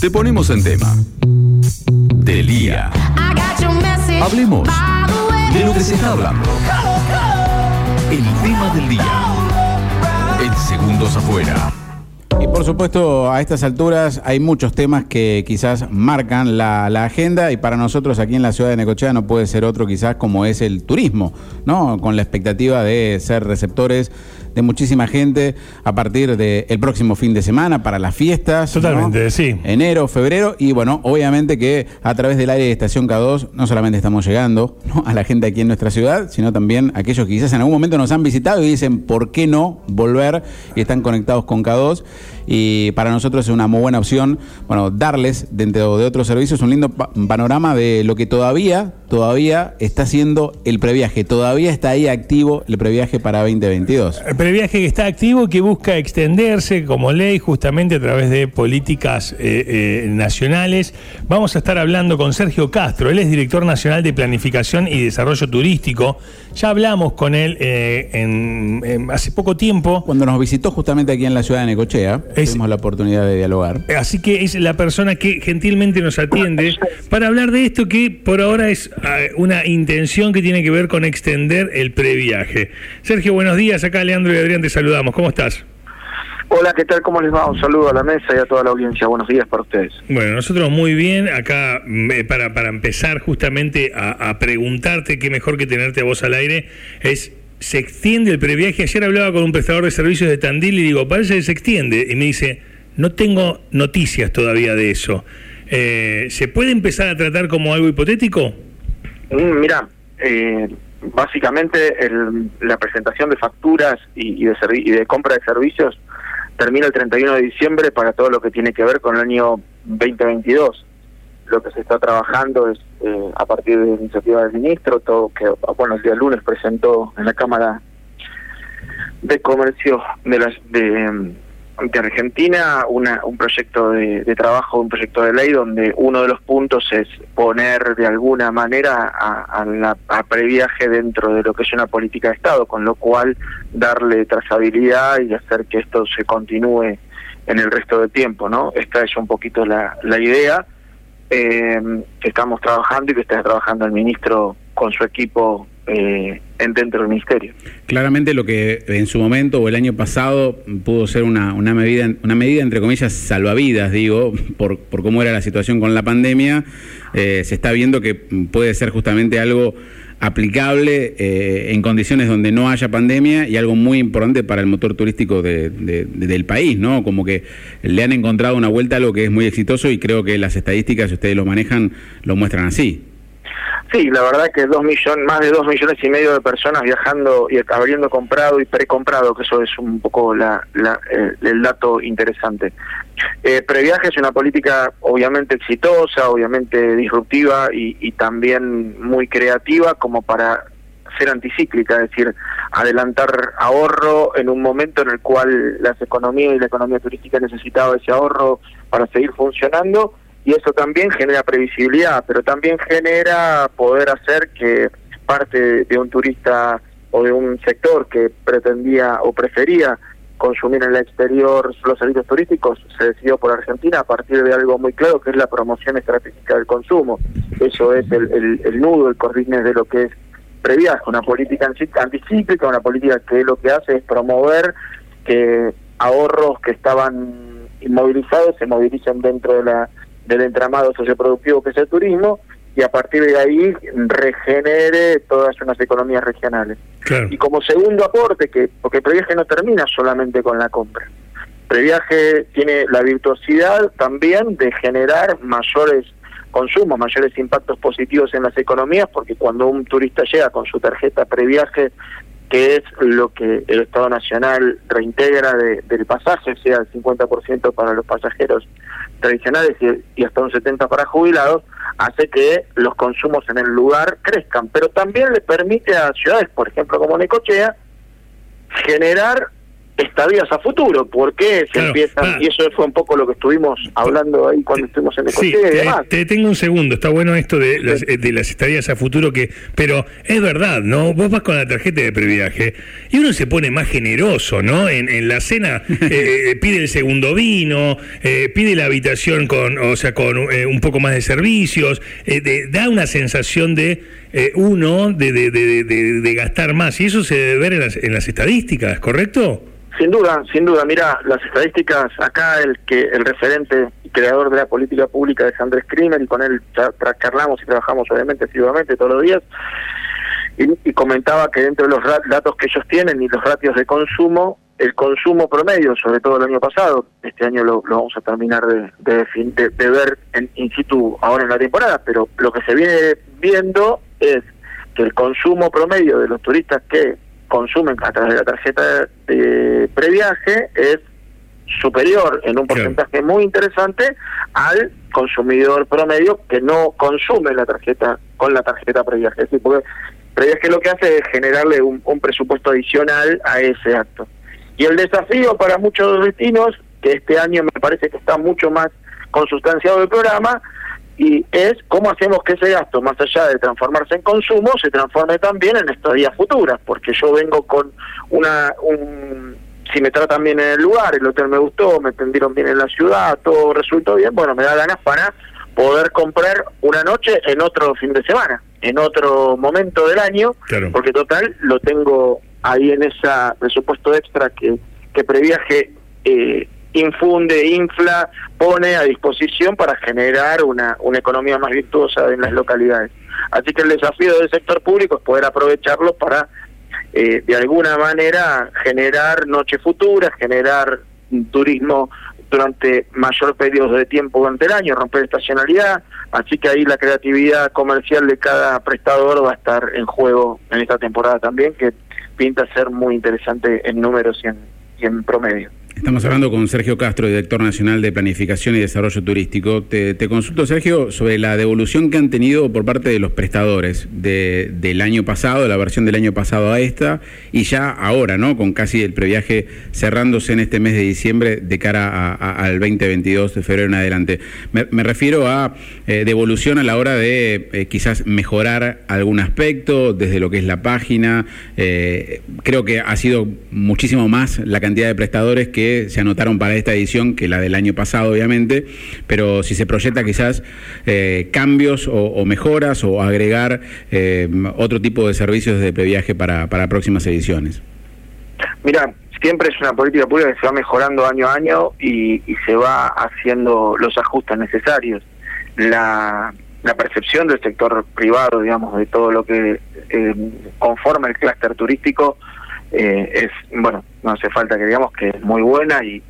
Te ponemos en tema. Del día. Hablemos de lo que se está hablando. El tema del día. En segundos afuera. Y por supuesto, a estas alturas hay muchos temas que quizás marcan la, la, agenda y para nosotros aquí en la ciudad de Necochea no puede ser otro quizás como es el turismo, ¿no? Con la expectativa de ser receptores de muchísima gente a partir del próximo fin de semana para las fiestas. Totalmente, ¿no? sí. Enero, febrero y bueno, obviamente que a través del aire de Estación K2 no solamente estamos llegando ¿no? a la gente aquí en nuestra ciudad, sino también a aquellos que quizás en algún momento nos han visitado y dicen, ¿por qué no volver? Y están conectados con K2 y para nosotros es una muy buena opción, bueno, darles dentro de otros servicios un lindo pa panorama de lo que todavía, todavía está haciendo el previaje, todavía está ahí activo el previaje para 2022. El previaje que está activo, que busca extenderse como ley justamente a través de políticas eh, eh, nacionales. Vamos a estar hablando con Sergio Castro, él es director nacional de Planificación y Desarrollo Turístico. Ya hablamos con él eh, en, en hace poco tiempo. Cuando nos visitó justamente aquí en la ciudad de Necochea. Es, tuvimos la oportunidad de dialogar. Así que es la persona que gentilmente nos atiende para hablar de esto que por ahora es una intención que tiene que ver con extender el previaje. Sergio, buenos días. Acá Leandro y Adrián te saludamos. ¿Cómo estás? Hola, ¿qué tal? ¿Cómo les va? Un saludo a la mesa y a toda la audiencia. Buenos días para ustedes. Bueno, nosotros muy bien. Acá, para, para empezar justamente a, a preguntarte, qué mejor que tenerte a vos al aire, es se extiende el previaje. Ayer hablaba con un prestador de servicios de Tandil y digo, parece que se extiende. Y me dice, no tengo noticias todavía de eso. Eh, ¿Se puede empezar a tratar como algo hipotético? Mm, mira, eh, básicamente el, la presentación de facturas y, de y de compra de servicios termina el 31 de diciembre para todo lo que tiene que ver con el año 2022 lo que se está trabajando es eh, a partir de iniciativa del ministro, todo que bueno el día lunes presentó en la Cámara de Comercio de las de, Argentina una, un proyecto de, de, trabajo, un proyecto de ley donde uno de los puntos es poner de alguna manera a, a, la, a previaje dentro de lo que es una política de Estado, con lo cual darle trazabilidad y hacer que esto se continúe en el resto del tiempo, ¿no? Esta es un poquito la, la idea eh, que estamos trabajando y que está trabajando el ministro con su equipo eh, en, dentro del ministerio. Claramente lo que en su momento o el año pasado pudo ser una, una medida, una medida entre comillas salvavidas, digo, por, por cómo era la situación con la pandemia, eh, se está viendo que puede ser justamente algo aplicable eh, en condiciones donde no haya pandemia y algo muy importante para el motor turístico de, de, de, del país, ¿no? Como que le han encontrado una vuelta a algo que es muy exitoso y creo que las estadísticas, si ustedes lo manejan, lo muestran así. Sí, la verdad que dos millones, más de dos millones y medio de personas viajando y habiendo comprado y precomprado, que eso es un poco la, el, el dato interesante. Eh, Previaje es una política obviamente exitosa, obviamente disruptiva y, y también muy creativa como para ser anticíclica, es decir, adelantar ahorro en un momento en el cual las economías y la economía turística necesitaba ese ahorro para seguir funcionando y eso también genera previsibilidad, pero también genera poder hacer que parte de un turista o de un sector que pretendía o prefería consumir en el exterior los servicios turísticos se decidió por Argentina a partir de algo muy claro que es la promoción estratégica del consumo. Eso es el, nudo, el cordines de lo que es previaje, una política anticíclica, una política que lo que hace es promover que ahorros que estaban inmovilizados se movilicen dentro de la del entramado socioproductivo que es el turismo y a partir de ahí regenere todas unas economías regionales. Claro. Y como segundo aporte, que porque el previaje no termina solamente con la compra. Previaje tiene la virtuosidad también de generar mayores consumos, mayores impactos positivos en las economías, porque cuando un turista llega con su tarjeta previaje, que es lo que el Estado Nacional reintegra de, del pasaje, sea el 50% para los pasajeros tradicionales y, y hasta un 70% para jubilados, hace que los consumos en el lugar crezcan, pero también le permite a ciudades, por ejemplo como Necochea, generar estadías a futuro, por qué se empiezan, y eso fue un poco lo que estuvimos hablando ahí cuando estuvimos en el sí, te, tengo un segundo, está bueno esto de las, de las estadías a futuro, que pero es verdad, ¿no? Vos vas con la tarjeta de previaje y uno se pone más generoso, ¿no? En, en la cena eh, pide el segundo vino, eh, pide la habitación con, o sea, con eh, un poco más de servicios, da una sensación de uno de, de, de, de, gastar más, y eso se debe ver en las, en las estadísticas, ¿correcto? Sin duda, sin duda. Mira, las estadísticas, acá el que el referente y creador de la política pública es Andrés Krimer y con él charlamos y trabajamos obviamente activamente todos los días. Y, comentaba que dentro de los datos que ellos tienen y los ratios de consumo, el consumo promedio, sobre todo el año pasado, este año lo, vamos a terminar de, de, de ver en in situ ahora en la temporada, pero lo que se viene viendo es que el consumo promedio de los turistas que consumen a través de la tarjeta de previaje es superior en un porcentaje muy interesante al consumidor promedio que no consume la tarjeta con la tarjeta previaje. Es decir, porque previaje lo que hace es generarle un, presupuesto adicional a ese acto. Y el desafío para muchos destinos, que este año me parece que está mucho más consustanciado el programa, y es cómo hacemos que ese gasto, más allá de transformarse en consumo, se transforme también en estadías futuras, porque yo vengo con una, un, si me tratan bien en el lugar, el hotel me gustó, me atendieron bien en la ciudad, todo resultó bien, bueno, me da ganas para poder comprar una noche en otro fin de semana, en otro momento del año, porque total lo tengo ahí en ese presupuesto extra que, que previaje eh, infunde, infla, pone a disposición para generar una, una economía más virtuosa en las localidades. Así que el desafío del sector público es poder aprovecharlo para, eh, de alguna manera, generar noches futuras, generar turismo durante mayor periodo de tiempo durante el año, romper estacionalidad, así que ahí la creatividad comercial de cada prestador va a estar en juego en esta temporada también, que pinta ser muy interesante en números y en promedio. Estamos hablando con Sergio Castro, director nacional de Planificación y Desarrollo Turístico. Te, consulto, Sergio, sobre la devolución que han tenido por parte de los prestadores de, del año pasado, la versión del año pasado a esta, y ya ahora, ¿no? Con casi el previaje cerrándose en este mes de diciembre de cara al 2022 de febrero en adelante. Me, refiero a eh, devolución a la hora de eh, quizás mejorar algún aspecto desde lo que es la página. Eh, creo que ha sido muchísimo más la cantidad de prestadores que se anotaron para esta edición que la del año pasado, obviamente, pero si se proyecta quizás eh, cambios o, mejoras o agregar eh, otro tipo de servicios de previaje para, para próximas ediciones. Mira, siempre es una política pública que se va mejorando año a año y, se va haciendo los ajustes necesarios. La, la percepción del sector privado, digamos, de todo lo que eh, conforma el clúster turístico, eh, es, bueno, no hace falta que digamos que es muy buena y,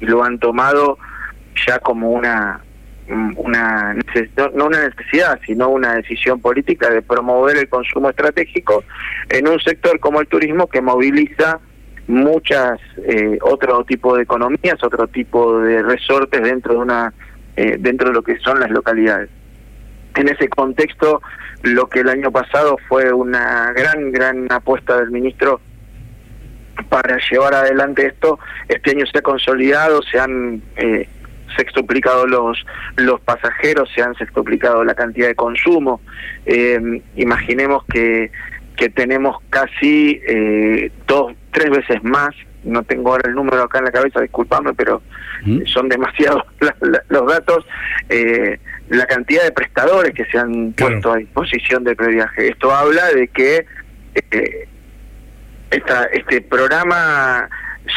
lo han tomado ya como una una no una necesidad sino una decisión política de promover el consumo estratégico en un sector como el turismo que moviliza muchas eh, otro tipo de economías otro tipo de resortes dentro de una eh, dentro de lo que son las localidades. En ese contexto lo que el año pasado fue una gran gran apuesta del ministro para llevar adelante esto. Este año se ha consolidado, se han eh, sextuplicado los, los pasajeros, se han sextuplicado la cantidad de consumo. Eh, imaginemos que, que tenemos casi eh, dos, tres veces más no tengo ahora el número acá en la cabeza, disculpame, pero ¿Mm? son demasiados los datos, eh, la cantidad de prestadores que se han puesto a disposición del previaje. Esto habla de que eh, esta, este programa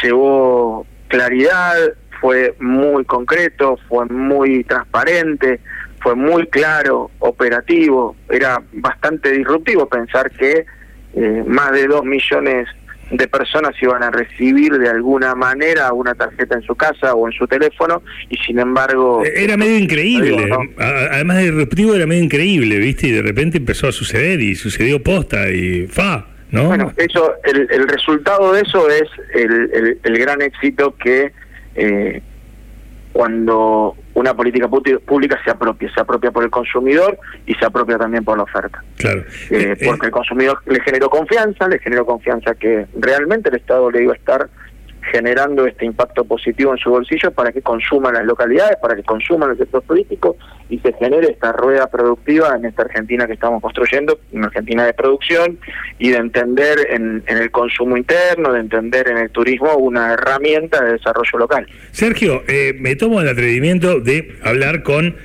llevó claridad, fue muy concreto, fue muy transparente, fue muy claro, operativo, era bastante disruptivo pensar que eh, más de dos millones de personas iban a recibir de alguna manera una tarjeta en su casa o en su teléfono y sin embargo... Eh, era medio increíble, además de disruptivo era medio increíble, ¿viste? Y de repente empezó a suceder y sucedió posta y fa. Bueno, eso, el, el, resultado de eso es el, el, gran éxito que eh, cuando una política pública se apropia, se apropia por el consumidor y se apropia también por la oferta. Claro. Eh, eh, porque el consumidor le generó confianza, le generó confianza que realmente el Estado le iba a estar generando este impacto positivo en su bolsillo para que consuman las localidades, para que consuman el sector turístico y se genere esta rueda productiva en esta Argentina que estamos construyendo, una Argentina de producción y de entender en, el consumo interno, de entender en el turismo una herramienta de desarrollo local. Sergio, eh, me tomo el atrevimiento de hablar con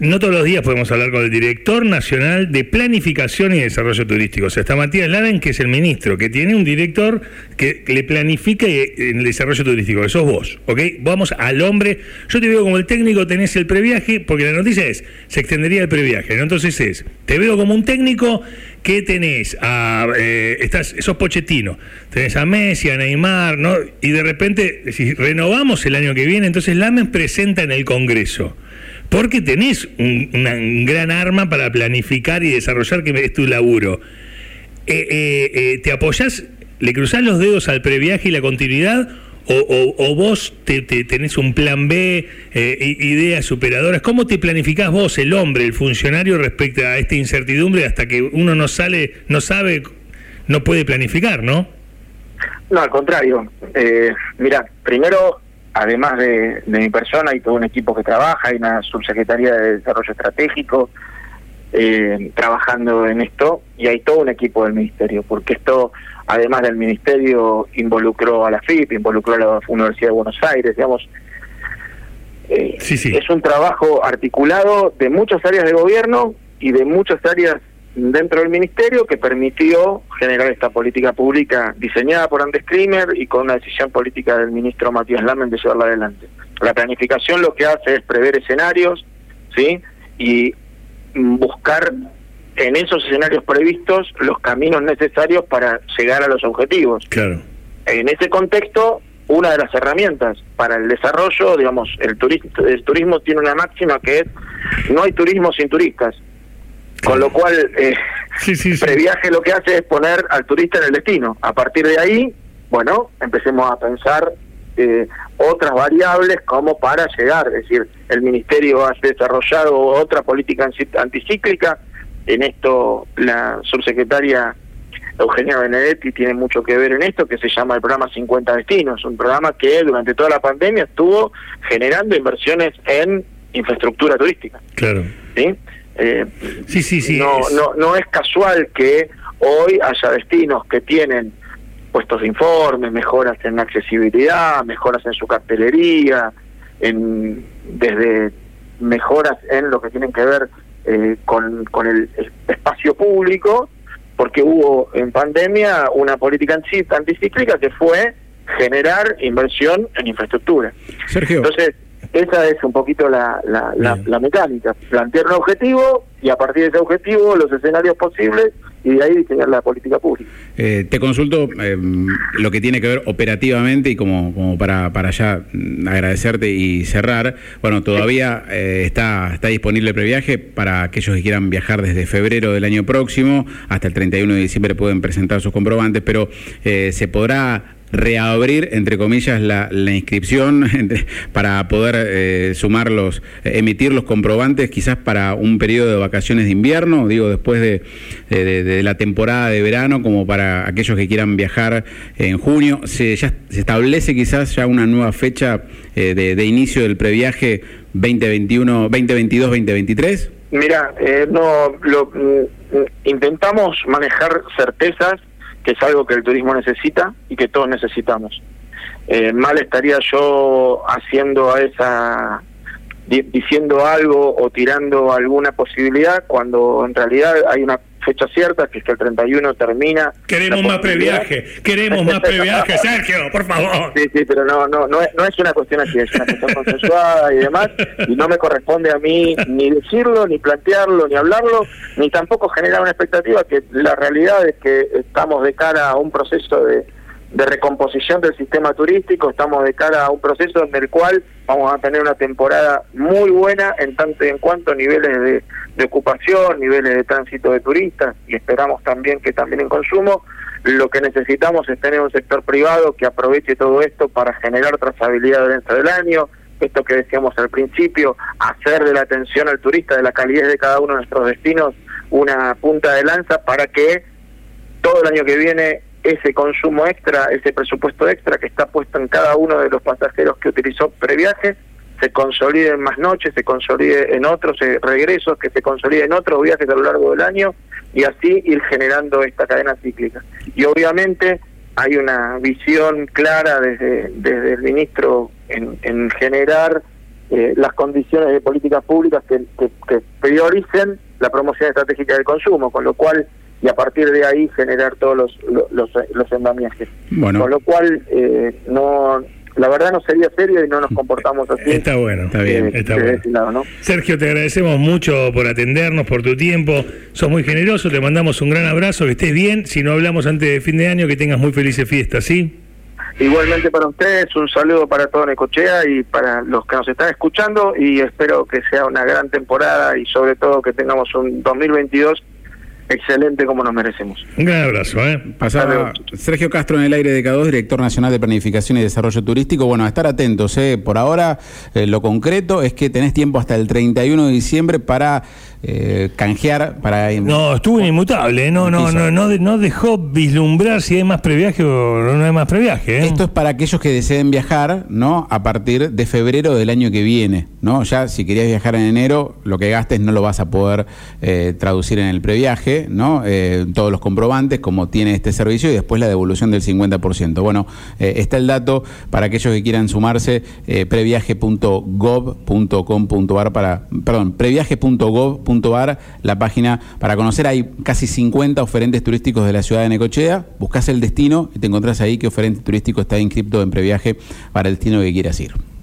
no todos los días podemos hablar con el director nacional de planificación y desarrollo turístico. O sea, está Matías Laden, que es el ministro, que tiene un director que le planifica el desarrollo turístico, que sos vos, ¿ok? Vamos al hombre. Yo te veo como el técnico, tenés el previaje, porque la noticia es, se extendería el previaje, ¿no? Entonces es, te veo como un técnico que tenés a, eh, estás, sos pochetino, tenés a Messi, a Neymar, ¿no? Y de repente, si renovamos el año que viene, entonces Lamen presenta en el Congreso porque tenés un, gran arma para planificar y desarrollar, que es tu laburo. Eh, eh, eh, ¿Te apoyás, le cruzás los dedos al previaje y la continuidad? O, vos te, tenés un plan B, ideas superadoras. ¿Cómo te planificás vos, el hombre, el funcionario, respecto a esta incertidumbre hasta que uno no sale, no sabe, no puede planificar, no? No, al contrario. mira, primero además de, mi persona, hay todo un equipo que trabaja, hay una subsecretaría de Desarrollo Estratégico eh, trabajando en esto y hay todo un equipo del Ministerio, porque esto, además del Ministerio, involucró a la FIP, involucró a la Universidad de Buenos Aires, digamos. Eh, es un trabajo articulado de muchas áreas de gobierno y de muchas áreas dentro del ministerio que permitió generar esta política pública diseñada por Andes Krimer y con una decisión política del ministro Matías Lamen de llevarla adelante. La planificación lo que hace es prever escenarios, ¿sí? Y buscar en esos escenarios previstos los caminos necesarios para llegar a los objetivos. Claro. En ese contexto, una de las herramientas para el desarrollo, digamos, el turismo, el turismo tiene una máxima que es no hay turismo sin turistas. Con lo cual, eh, previaje lo que hace es poner al turista en el destino. A partir de ahí, bueno, empecemos a pensar eh, otras variables como para llegar. Es decir, el Ministerio ha desarrollado otra política anticíclica. En esto, la subsecretaria Eugenia Benedetti tiene mucho que ver en esto, que se llama el programa 50 Destinos, un programa que durante toda la pandemia estuvo generando inversiones en infraestructura turística. Claro. ¿sí? Eh, sí, sí, sí. No, no, no es casual que hoy haya destinos que tienen puestos de informe, mejoras en accesibilidad, mejoras en su cartelería, en, desde mejoras en lo que tienen que ver eh, con, con el espacio público, porque hubo en pandemia una política anticíclica que fue generar inversión en infraestructura. Sergio. Entonces, esa es un poquito la, la, mecánica, plantear un objetivo y a partir de ese objetivo los escenarios posibles y de ahí diseñar la política pública. Eh, te consulto eh, lo que tiene que ver operativamente y como, como para, para ya agradecerte y cerrar. Bueno, todavía eh, está, está disponible el previaje para aquellos que quieran viajar desde febrero del año próximo hasta el 31 de diciembre pueden presentar sus comprobantes, pero se podrá reabrir, entre comillas, la, inscripción para poder eh, sumar los, emitir los comprobantes quizás para un periodo de vacaciones de invierno, digo, después de, de, la temporada de verano, como para aquellos que quieran viajar en junio. Se, ya se establece quizás ya una nueva fecha eh, de, inicio del previaje 2021, 2022, 2023. Mira, eh, no, lo, mm, intentamos manejar certezas que es algo que el turismo necesita y que todos necesitamos. Eh, mal estaría yo haciendo a esa diciendo algo o tirando alguna posibilidad cuando en realidad hay una fecha cierta, que es que el 31 termina. Queremos más previaje, queremos más previaje, Sergio, por favor. Sí, sí, pero no, no, no es, no es una cuestión así, es una cuestión consensuada y demás, y no me corresponde a mí ni decirlo, ni plantearlo, ni hablarlo, ni tampoco generar una expectativa, que la realidad es que estamos de cara a un proceso de de recomposición del sistema turístico, estamos de cara a un proceso en el cual vamos a tener una temporada muy buena en tanto y en cuanto a niveles de, de ocupación, niveles de tránsito de turistas y esperamos también que también en consumo. Lo que necesitamos es tener un sector privado que aproveche todo esto para generar trazabilidad dentro del año, esto que decíamos al principio, hacer de la atención al turista, de la calidad de cada uno de nuestros destinos, una punta de lanza para que todo el año que viene ese consumo extra, ese presupuesto extra que está puesto en cada uno de los pasajeros que utilizó previaje, se consolide en más noches, se consolide en otros regresos, que se consolide en otros viajes a lo largo del año y así ir generando esta cadena cíclica. Y obviamente hay una visión clara desde, desde el ministro en, en generar eh, las condiciones de políticas públicas que, prioricen la promoción estratégica del consumo, con lo cual y a partir de ahí generar todos los los, los andamiajes. Bueno. Con lo cual eh, no la verdad no sería serio y no nos comportamos así. Está bueno, está bien, eh, está bueno. Sergio, te agradecemos mucho por atendernos, por tu tiempo. Sos muy generoso, te mandamos un gran abrazo, que estés bien. Si no hablamos antes de fin de año, que tengas muy felices fiestas, ¿sí? Igualmente para ustedes, un saludo para todo Necochea y para los que nos están escuchando y espero que sea una gran temporada y sobre todo que tengamos un 2022 excelente como nos merecemos. Un gran abrazo. ¿eh? Pasaba Sergio Castro en el aire de K2, director nacional de Planificación y Desarrollo Turístico. Bueno, a estar atentos. ¿eh? Por ahora, eh, lo concreto es que tenés tiempo hasta el 31 de diciembre para eh, canjear para no estuvo inmutable ¿eh? no no no no dejó vislumbrar si hay más previaje o no hay más previaje ¿eh? esto es para aquellos que deseen viajar no a partir de febrero del año que viene no ya si querías viajar en enero lo que gastes no lo vas a poder traducir en el previaje no todos los comprobantes como tiene este servicio y después la devolución del 50% bueno está el dato para aquellos que quieran sumarse previaje.gov.com.ar para perdón la página para conocer. Hay casi 50 oferentes turísticos de la ciudad de Necochea. Buscas el destino y te encontrás ahí que oferente turístico está inscrito en previaje para el destino que quieras ir.